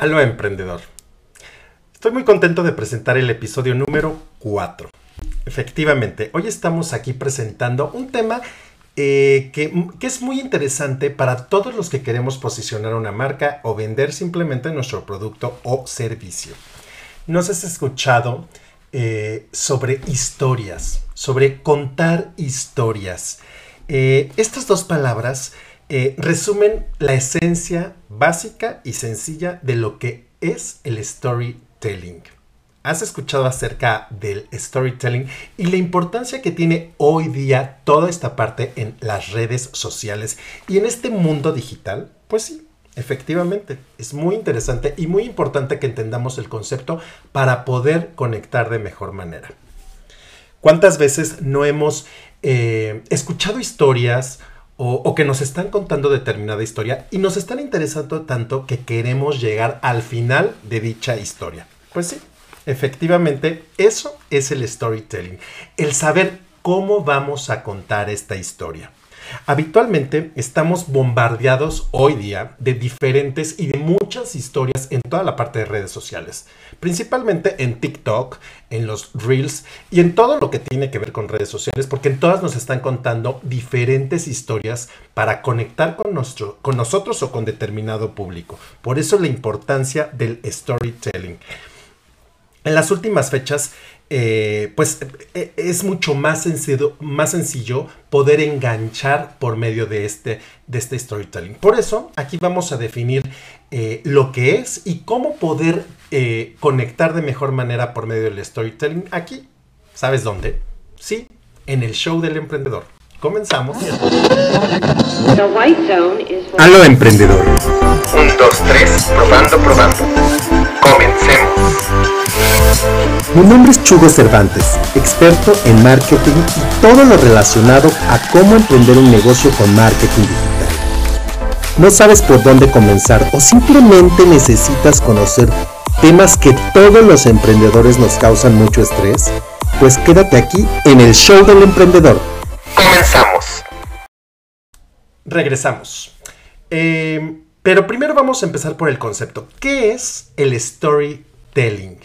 Aló emprendedor. Estoy muy contento de presentar el episodio número 4. Efectivamente, hoy estamos aquí presentando un tema eh, que, que, es muy interesante para todos los que queremos posicionar una marca o vender simplemente nuestro producto o servicio. Nos has escuchado eh, sobre historias, sobre contar historias. Eh, estas dos palabras eh, resumen la esencia básica y sencilla de lo que es el storytelling. Has escuchado acerca del storytelling y la importancia que tiene hoy día toda esta parte en las redes sociales y en este mundo digital. Pues sí, efectivamente, es muy interesante y muy importante que entendamos el concepto para poder conectar de mejor manera. ¿Cuántas veces no hemos eh, escuchado historias o, que nos están contando determinada historia y nos están interesando tanto que queremos llegar al final de dicha historia. Pues sí, efectivamente, eso es el storytelling, el saber cómo vamos a contar esta historia. Habitualmente estamos bombardeados hoy día de diferentes y de muchas historias en toda la parte de redes sociales, principalmente en TikTok, en los Reels y en todo lo que tiene que ver con redes sociales, porque en todas nos están contando diferentes historias para conectar con, nuestro, con nosotros o con determinado público. Por eso la importancia del storytelling. En las últimas fechas eh, pues eh, es mucho más sencillo, más sencillo poder enganchar por medio de este, de este storytelling. Por eso aquí vamos a definir eh, lo que es y cómo poder conectar de mejor manera por medio del storytelling. Aquí, ¿sabes dónde? Sí, en el show del emprendedor. Comenzamos. Aló emprendedor. Un, dos, tres, probando, probando. Mi nombre es Chugo Cervantes, experto en marketing y todo lo relacionado a cómo emprender un negocio con marketing digital. ¿No sabes por dónde comenzar o simplemente necesitas conocer temas que todos los emprendedores nos causan mucho estrés? Pues quédate aquí en el show del emprendedor. Comenzamos. Regresamos. Eh, pero primero vamos a empezar por el concepto. ¿Qué es el storytelling?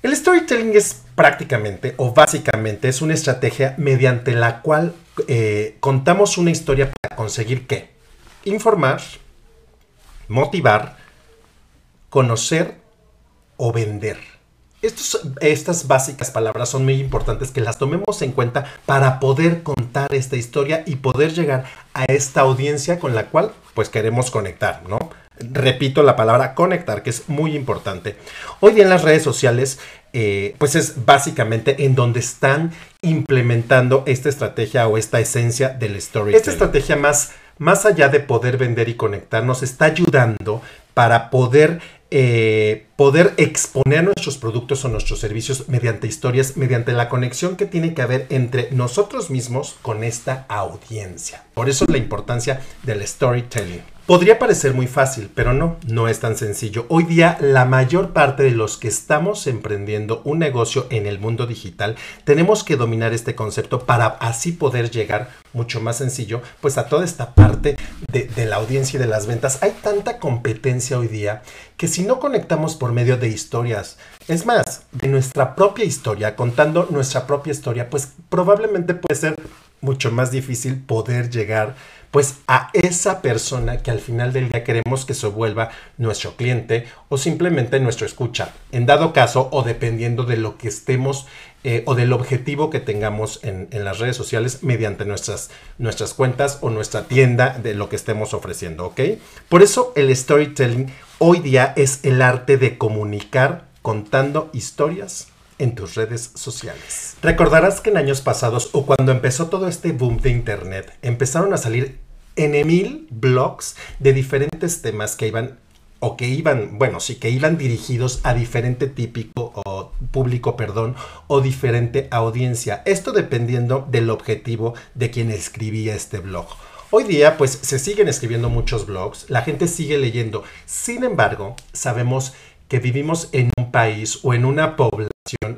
El storytelling es prácticamente o básicamente es una estrategia mediante la cual eh, contamos una historia para conseguir qué? Informar, motivar, conocer o vender. estas básicas palabras son muy importantes que las tomemos en cuenta para poder contar esta historia y poder llegar a esta audiencia con la cual pues queremos conectar, ¿no? Repito la palabra conectar, que es muy importante. Hoy en las redes sociales, eh, pues es básicamente en donde están implementando esta estrategia o esta esencia del story. Esta estrategia más, más allá de poder vender y conectar, nos está ayudando para poder eh, poder exponer nuestros productos o nuestros servicios mediante historias, mediante la conexión que tiene que haber entre nosotros mismos con esta audiencia. Por eso la importancia del storytelling. Podría parecer muy fácil, pero no, no es tan sencillo. Hoy día la mayor parte de los que estamos emprendiendo un negocio en el mundo digital tenemos que dominar este concepto para así poder llegar mucho más sencillo pues a toda esta parte de, la audiencia y de las ventas. Hay tanta competencia hoy día que si no conectamos por medio de historias, es más, de nuestra propia historia, contando nuestra propia historia, pues probablemente puede ser mucho más difícil poder llegar pues a esa persona que al final del día queremos que se vuelva nuestro cliente o simplemente nuestro escucha. En dado caso o dependiendo de lo que estemos eh, o del objetivo que tengamos en, en, las redes sociales mediante nuestras, nuestras cuentas o nuestra tienda de lo que estemos ofreciendo, ¿ok? Por eso el storytelling hoy día es el arte de comunicar contando historias en tus redes sociales. Recordarás que en años pasados o cuando empezó todo este boom de internet, empezaron a salir en mil blogs de diferentes temas que iban o que iban, bueno, sí, que iban dirigidos a diferente típico o público, perdón, o diferente audiencia. Esto dependiendo del objetivo de quien escribía este blog. Hoy día, pues se siguen escribiendo muchos blogs, la gente sigue leyendo. Sin embargo, sabemos que vivimos en un país o en una población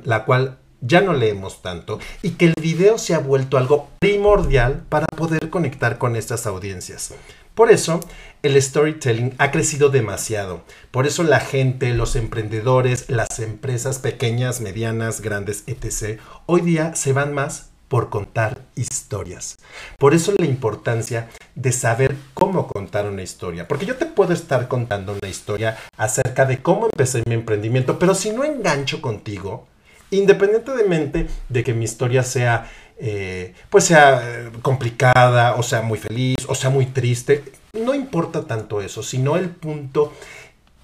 la cual ya no leemos tanto y que el video se ha vuelto algo primordial para poder conectar con estas audiencias. Por eso, el storytelling ha crecido demasiado. Por eso la gente, los emprendedores, las empresas pequeñas, medianas, grandes, etc., hoy día se van más por contar historias. Por eso la importancia de saber cómo contar una historia. Porque yo te puedo estar contando una historia acerca de cómo empecé mi emprendimiento, pero si no engancho contigo, independientemente de que mi historia sea eh, pues sea eh, complicada, o sea muy feliz, o sea muy triste. No importa tanto eso, sino el punto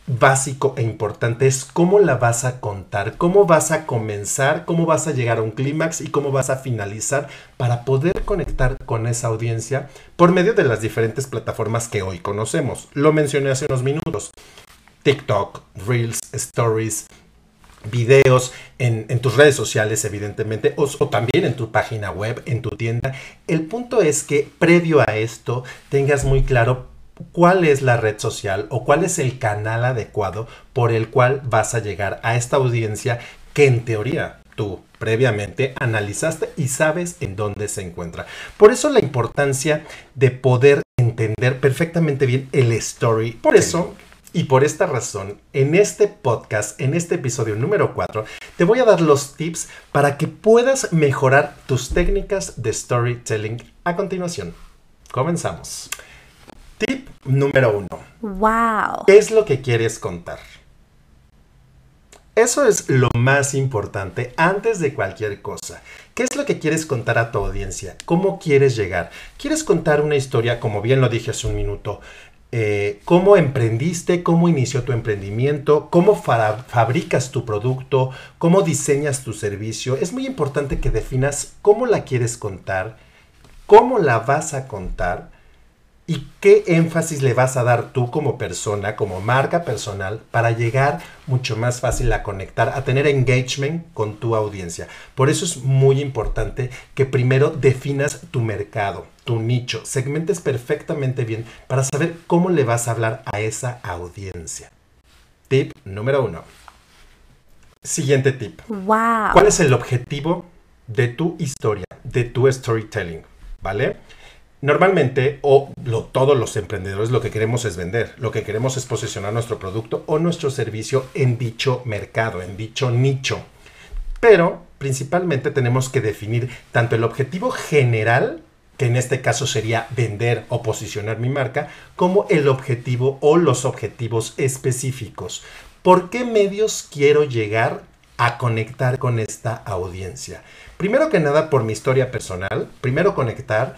básico e importante es cómo la vas a contar, cómo vas a comenzar, cómo vas a llegar a un clímax y cómo vas a finalizar para poder conectar con esa audiencia por medio de las diferentes plataformas que hoy conocemos. Lo mencioné hace unos minutos. TikTok, Reels, Stories, videos en, tus redes sociales, evidentemente, o, también en tu página web, en tu tienda. El punto es que previo a esto tengas muy claro cuál es la red social o cuál es el canal adecuado por el cual vas a llegar a esta audiencia que en teoría tú previamente analizaste y sabes en dónde se encuentra. Por eso la importancia de poder entender perfectamente bien el story. Por eso y por esta razón, en este podcast, en este episodio número 4, te voy a dar los tips para que puedas mejorar tus técnicas de storytelling. A continuación, comenzamos. Tip número 1. Wow. ¿Qué es lo que quieres contar? Eso es lo más importante antes de cualquier cosa. ¿Qué es lo que quieres contar a tu audiencia? ¿Cómo quieres llegar? ¿Quieres contar una historia, como bien lo dije hace un minuto, eh, cómo emprendiste, cómo inició tu emprendimiento, cómo fabricas tu producto, cómo diseñas tu servicio. Es muy importante que definas cómo la quieres contar, cómo la vas a contar y qué énfasis le vas a dar tú como persona, como marca personal, para llegar mucho más fácil a conectar, a tener engagement con tu audiencia. Por eso es muy importante que primero definas tu mercado, tu nicho, segmentes perfectamente bien para saber cómo le vas a hablar a esa audiencia. Tip número uno. Siguiente tip. Wow. ¿Cuál es el objetivo de tu historia, de tu storytelling? ¿Vale? Normalmente, o todos los emprendedores lo que queremos es vender, lo que queremos es posicionar nuestro producto o nuestro servicio en dicho mercado, en dicho nicho. Pero principalmente tenemos que definir tanto el objetivo general, que en este caso sería vender o posicionar mi marca, como el objetivo o los objetivos específicos. ¿Por qué medios quiero llegar a conectar con esta audiencia? Primero que nada por mi historia personal, primero conectar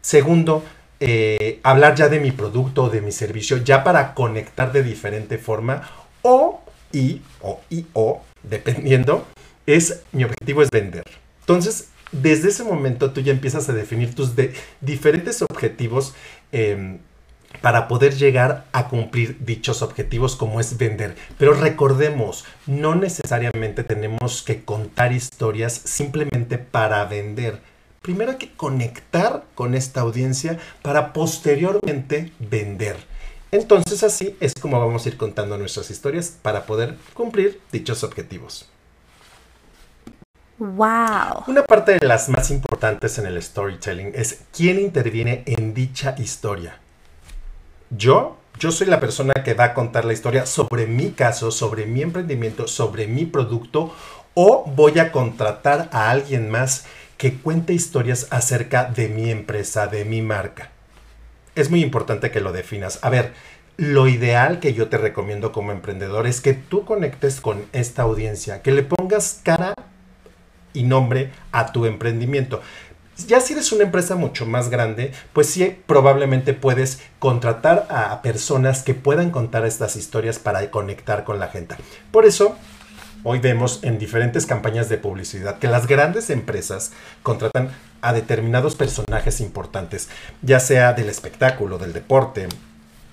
Segundo, eh, hablar ya de mi producto o de mi servicio, ya para conectar de diferente forma. O, y, o, y, o, dependiendo, es, mi objetivo es vender. Entonces, desde ese momento tú ya empiezas a definir tus diferentes objetivos em, para poder llegar a cumplir dichos objetivos como es vender. Pero recordemos, no necesariamente tenemos que contar historias simplemente para vender primero hay que conectar con esta audiencia para posteriormente vender. Entonces así es como vamos a ir contando nuestras historias para poder cumplir dichos objetivos. Wow. Una parte de las más importantes en el storytelling es quién interviene en dicha historia. Yo, yo soy la persona que va a contar la historia sobre mi caso, sobre mi emprendimiento, sobre mi producto o voy a contratar a alguien más que cuente historias acerca de mi empresa, de mi marca. Es muy importante que lo definas. A ver, lo ideal que yo te recomiendo como emprendedor es que tú conectes con esta audiencia, que le pongas cara y nombre a tu emprendimiento. Ya si eres una empresa mucho más grande, pues sí, probablemente puedes contratar a personas que puedan contar estas historias para conectar con la gente. Por eso, hoy vemos en diferentes campañas de publicidad que las grandes empresas contratan a determinados personajes importantes, ya sea del espectáculo, del deporte,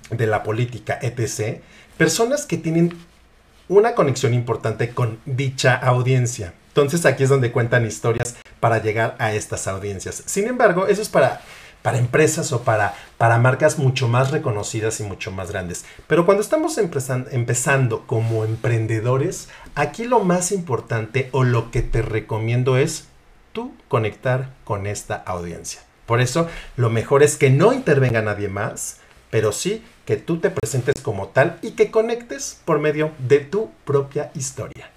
de la política, etc. Personas que tienen una conexión importante con dicha audiencia. Entonces aquí es donde cuentan historias para llegar a estas audiencias. Sin embargo, eso es para para empresas o para, para marcas mucho más reconocidas y mucho más grandes. Pero cuando estamos empezando como emprendedores, aquí lo más importante o lo que te recomiendo es tú conectar con esta audiencia. Por eso, lo mejor es que no intervenga nadie más pero sí que tú te presentes como tal y que conectes por medio de tu propia historia.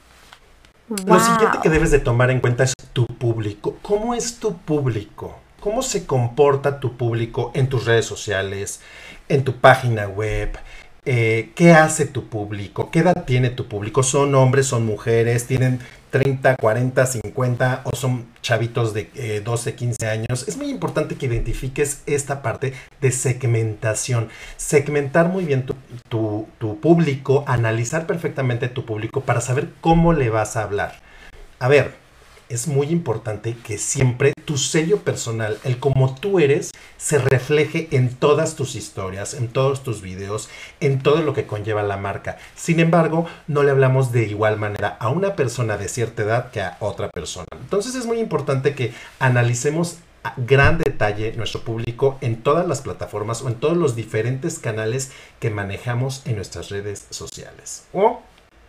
Lo siguiente que debes de tomar en cuenta es tu público. ¿Cómo es tu público? ¿Cómo se comporta tu público en tus redes sociales, en tu página web? Eh, ¿Qué hace tu público? ¿Qué edad tiene tu público? ¿Son hombres, son mujeres? ¿Tienen 30, 40, 50 o son chavitos de 12, eh, 15 años, es muy importante que identifiques esta parte de segmentación. Segmentar muy bien tu público, analizar perfectamente tu público para saber cómo le vas a hablar. A ver, es muy importante que siempre tu sello personal, el como tú eres, se refleje en todas tus historias, en todos tus videos, en todo lo que conlleva la marca. Sin embargo, no le hablamos de igual manera a una persona de cierta edad que a otra persona. Entonces es muy importante que analicemos a gran detalle nuestro público en todas las plataformas o en todos los diferentes canales que manejamos en nuestras redes sociales o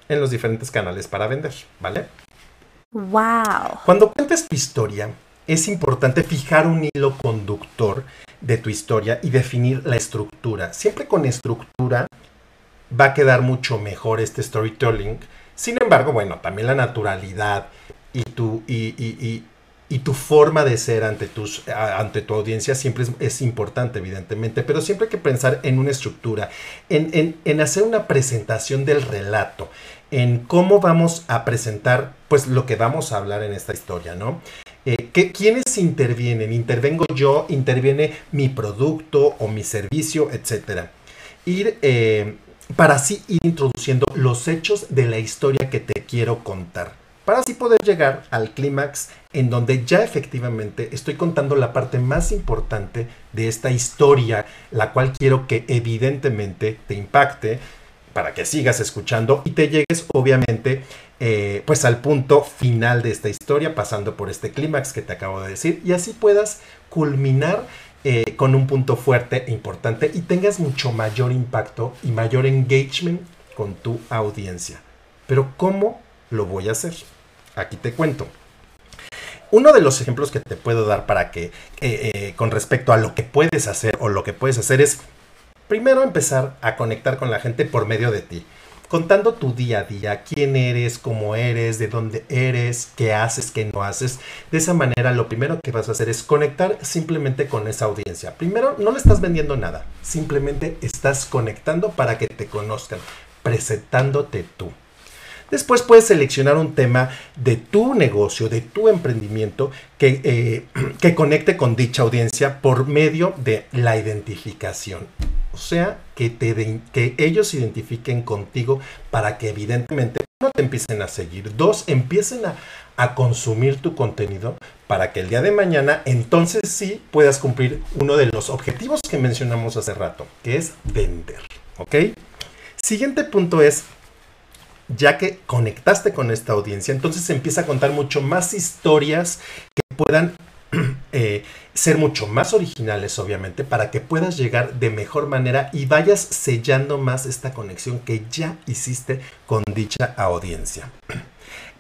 en los diferentes canales para vender, ¿vale? Wow. Cuando cuentes tu historia, es importante fijar un hilo conductor de tu historia y definir la estructura. Siempre con estructura va a quedar mucho mejor este storytelling. Sin embargo, bueno, también la naturalidad y tu, y, tu forma de ser ante, tus, ante tu audiencia siempre es, importante, evidentemente, pero siempre hay que pensar en una estructura, en, en hacer una presentación del relato, en cómo vamos a presentar pues lo que vamos a hablar en esta historia, ¿no? Eh, ¿Quiénes intervienen? ¿Intervengo yo? ¿Interviene mi producto o mi servicio? Etcétera. Ir, eh, para así ir introduciendo los hechos de la historia que te quiero contar. Para así poder llegar al clímax en donde ya efectivamente estoy contando la parte más importante de esta historia, la cual quiero que evidentemente te impacte, para que sigas escuchando y te llegues obviamente eh, pues al punto final de esta historia pasando por este clímax que te acabo de decir y así puedas culminar eh, con un punto fuerte e importante y tengas mucho mayor impacto y mayor engagement con tu audiencia. Pero ¿cómo lo voy a hacer? Aquí te cuento. Uno de los ejemplos que te puedo dar para que, eh, con respecto a lo que puedes hacer o lo que puedes hacer es primero empezar a conectar con la gente por medio de ti, contando tu día a día, quién eres, cómo eres, de dónde eres, qué haces, qué no haces. De esa manera lo primero que vas a hacer es conectar simplemente con esa audiencia. Primero no le estás vendiendo nada, simplemente estás conectando para que te conozcan, presentándote tú. Después puedes seleccionar un tema de tu negocio, de tu emprendimiento que, eh, que conecte con dicha audiencia por medio de la identificación. O sea, que, te que ellos se identifiquen contigo para que evidentemente no te empiecen a seguir. Dos, empiecen a, a consumir tu contenido para que el día de mañana entonces sí puedas cumplir uno de los objetivos que mencionamos hace rato, que es vender. ¿Ok? Siguiente punto es ya que conectaste con esta audiencia, entonces empieza a contar mucho más historias que puedan eh, ser mucho más originales, obviamente, para que puedas llegar de mejor manera y vayas sellando más esta conexión que ya hiciste con dicha audiencia.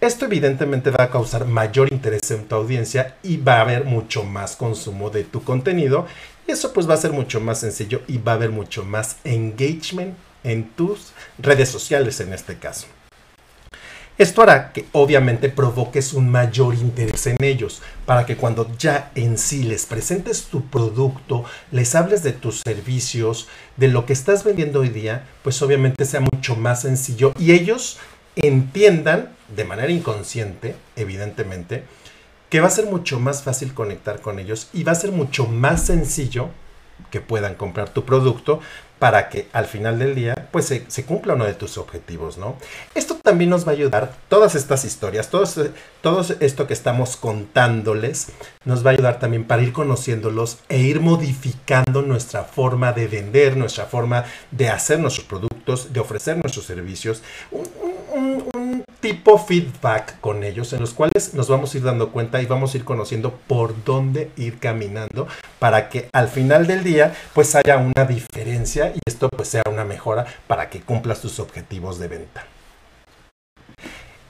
Esto evidentemente va a causar mayor interés en tu audiencia y va a haber mucho más consumo de tu contenido. Eso pues va a ser mucho más sencillo y va a haber mucho más engagement en tus redes sociales en este caso. Esto hará que obviamente provoques un mayor interés en ellos, para que cuando ya en sí les presentes tu producto, les hables de tus servicios, de lo que estás vendiendo hoy día, pues obviamente sea mucho más sencillo y ellos entiendan de manera inconsciente, evidentemente, que va a ser mucho más fácil conectar con ellos y va a ser mucho más sencillo que puedan comprar tu producto para que al final del día pues se, cumpla uno de tus objetivos, ¿no? Esto también nos va a ayudar, todas estas historias, todo, todo esto que estamos contándoles, nos va a ayudar también para ir conociéndolos e ir modificando nuestra forma de vender, nuestra forma de hacer nuestros productos, de ofrecer nuestros servicios, un tipo feedback con ellos en los cuales nos vamos a ir dando cuenta y vamos a ir conociendo por dónde ir caminando para que al final del día pues haya una diferencia y esto pues sea una mejora para que cumplas tus objetivos de venta.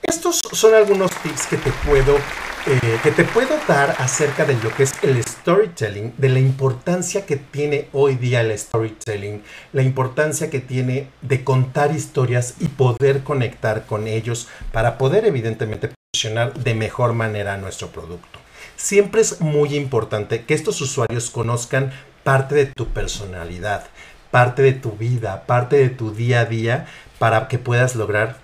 Estos son algunos tips que te puedo eh, que te puedo dar acerca de lo que es el storytelling, de la importancia que tiene hoy día el storytelling, la importancia que tiene de contar historias y poder conectar con ellos para poder evidentemente posicionar de mejor manera nuestro producto. Siempre es muy importante que estos usuarios conozcan parte de tu personalidad, parte de tu vida, parte de tu día a día para que puedas lograr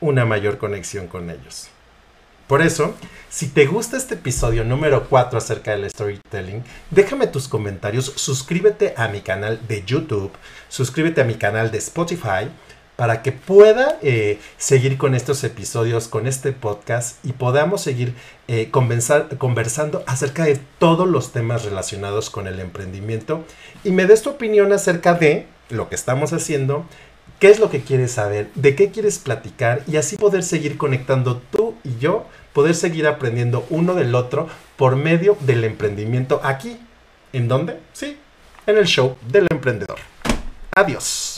una mayor conexión con ellos. Por eso, si te gusta este episodio número 4 acerca del storytelling, déjame tus comentarios, suscríbete a mi canal de YouTube, suscríbete a mi canal de Spotify para que pueda eh, seguir con estos episodios, con este podcast y podamos seguir eh, conversando acerca de todos los temas relacionados con el emprendimiento y me des tu opinión acerca de lo que estamos haciendo, qué es lo que quieres saber, de qué quieres platicar y así poder seguir conectando tú y yo, poder seguir aprendiendo uno del otro por medio del emprendimiento aquí. ¿En dónde? Sí, en el show del emprendedor. Adiós.